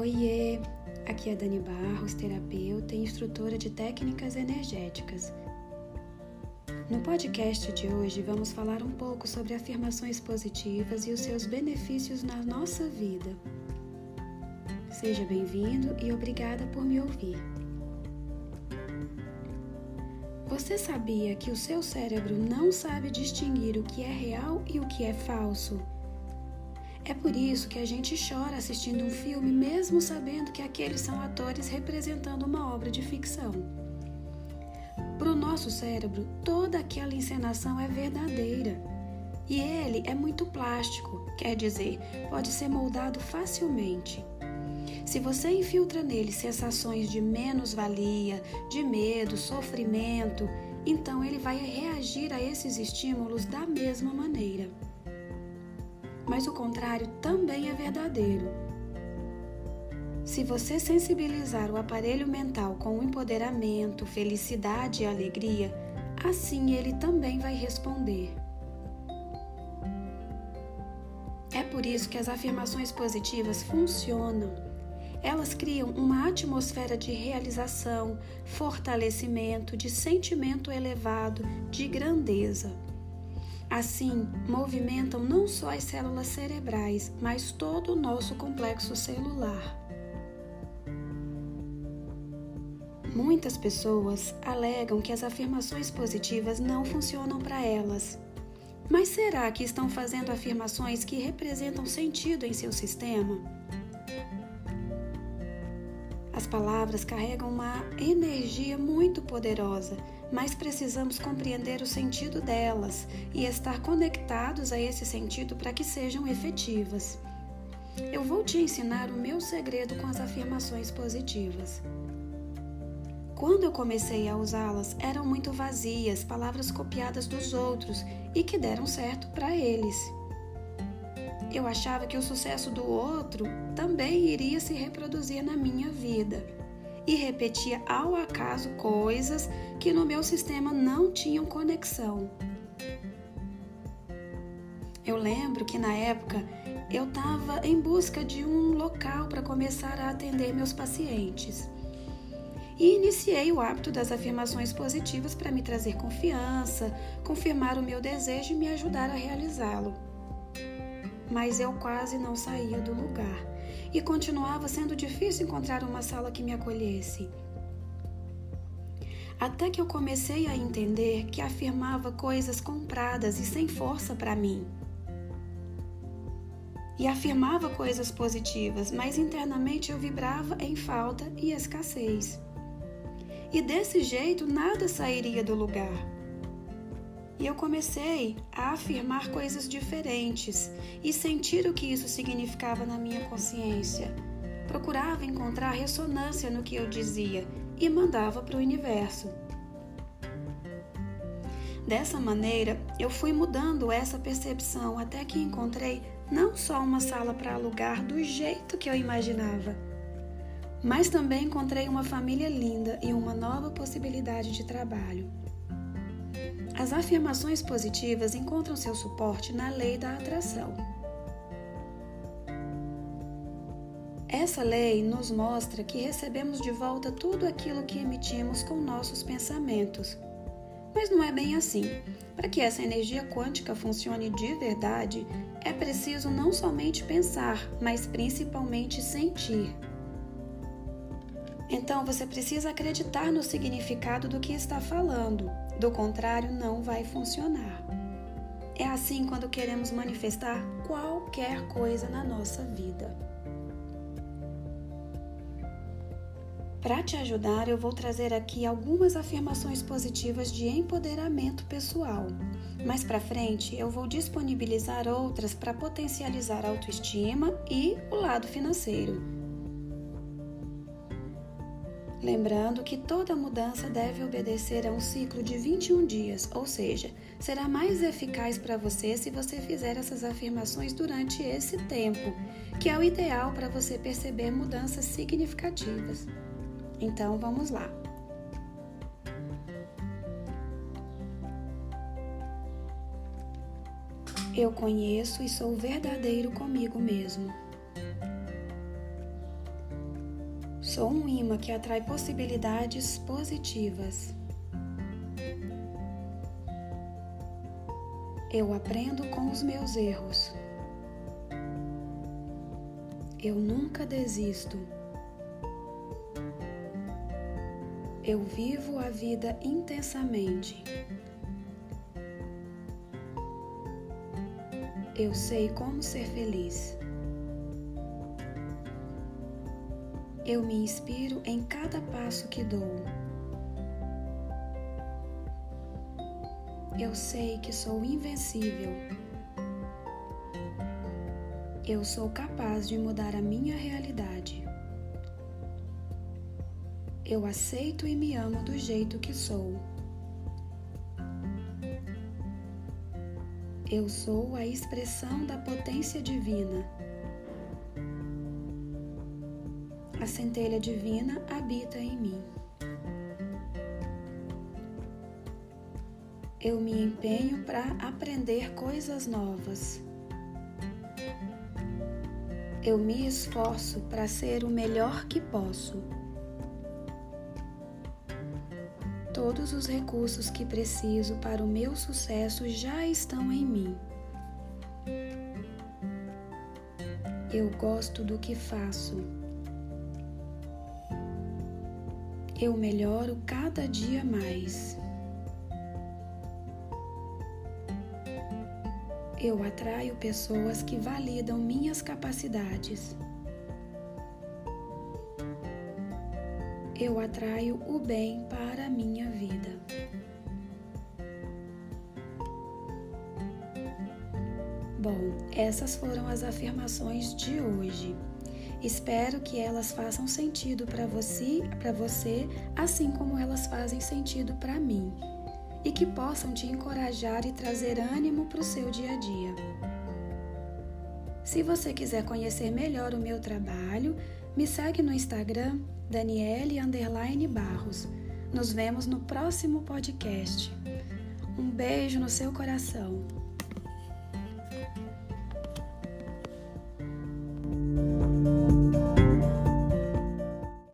Oiê! Aqui é Dani Barros, terapeuta e instrutora de técnicas energéticas. No podcast de hoje vamos falar um pouco sobre afirmações positivas e os seus benefícios na nossa vida. Seja bem-vindo e obrigada por me ouvir. Você sabia que o seu cérebro não sabe distinguir o que é real e o que é falso? É por isso que a gente chora assistindo um filme, mesmo sabendo que aqueles são atores representando uma obra de ficção. Para o nosso cérebro, toda aquela encenação é verdadeira. E ele é muito plástico, quer dizer, pode ser moldado facilmente. Se você infiltra nele sensações de menos-valia, de medo, sofrimento, então ele vai reagir a esses estímulos da mesma maneira mas o contrário também é verdadeiro. Se você sensibilizar o aparelho mental com empoderamento, felicidade e alegria, assim ele também vai responder. É por isso que as afirmações positivas funcionam. Elas criam uma atmosfera de realização, fortalecimento, de sentimento elevado, de grandeza. Assim, movimentam não só as células cerebrais, mas todo o nosso complexo celular. Muitas pessoas alegam que as afirmações positivas não funcionam para elas. Mas será que estão fazendo afirmações que representam sentido em seu sistema? As palavras carregam uma energia muito poderosa mas precisamos compreender o sentido delas e estar conectados a esse sentido para que sejam efetivas. Eu vou te ensinar o meu segredo com as afirmações positivas. Quando eu comecei a usá-las, eram muito vazias, palavras copiadas dos outros e que deram certo para eles. Eu achava que o sucesso do outro também iria se reproduzir na minha vida e repetia ao acaso coisas que no meu sistema não tinham conexão. Eu lembro que na época eu estava em busca de um local para começar a atender meus pacientes. E iniciei o hábito das afirmações positivas para me trazer confiança, confirmar o meu desejo e me ajudar a realizá-lo. Mas eu quase não saía do lugar e continuava sendo difícil encontrar uma sala que me acolhesse. Até que eu comecei a entender que afirmava coisas compradas e sem força para mim. E afirmava coisas positivas, mas internamente eu vibrava em falta e escassez. E desse jeito nada sairia do lugar. E eu comecei a afirmar coisas diferentes e sentir o que isso significava na minha consciência. Procurava encontrar ressonância no que eu dizia e mandava para o universo. Dessa maneira, eu fui mudando essa percepção até que encontrei não só uma sala para alugar do jeito que eu imaginava, mas também encontrei uma família linda e uma nova possibilidade de trabalho. As afirmações positivas encontram seu suporte na lei da atração. Essa lei nos mostra que recebemos de volta tudo aquilo que emitimos com nossos pensamentos. Mas não é bem assim. Para que essa energia quântica funcione de verdade, é preciso não somente pensar, mas principalmente sentir. Então você precisa acreditar no significado do que está falando, do contrário, não vai funcionar. É assim quando queremos manifestar qualquer coisa na nossa vida. Para te ajudar, eu vou trazer aqui algumas afirmações positivas de empoderamento pessoal. Mais para frente, eu vou disponibilizar outras para potencializar a autoestima e o lado financeiro. Lembrando que toda mudança deve obedecer a um ciclo de 21 dias, ou seja, será mais eficaz para você se você fizer essas afirmações durante esse tempo, que é o ideal para você perceber mudanças significativas. Então vamos lá. Eu conheço e sou verdadeiro comigo mesmo. Sou um imã que atrai possibilidades positivas. Eu aprendo com os meus erros. Eu nunca desisto. Eu vivo a vida intensamente. Eu sei como ser feliz. Eu me inspiro em cada passo que dou. Eu sei que sou invencível. Eu sou capaz de mudar a minha realidade. Eu aceito e me amo do jeito que sou. Eu sou a expressão da potência divina. Centelha divina habita em mim. eu me empenho para aprender coisas novas. Eu me esforço para ser o melhor que posso. Todos os recursos que preciso para o meu sucesso já estão em mim. Eu gosto do que faço. Eu melhoro cada dia mais. eu atraio pessoas que validam minhas capacidades. Eu atraio o bem para a minha vida. Bom, essas foram as afirmações de hoje. Espero que elas façam sentido para você, para você, assim como elas fazem sentido para mim e que possam te encorajar e trazer ânimo para o seu dia a dia. Se você quiser conhecer melhor o meu trabalho, me segue no Instagram Daniele Barros. Nos vemos no próximo podcast. Um beijo no seu coração.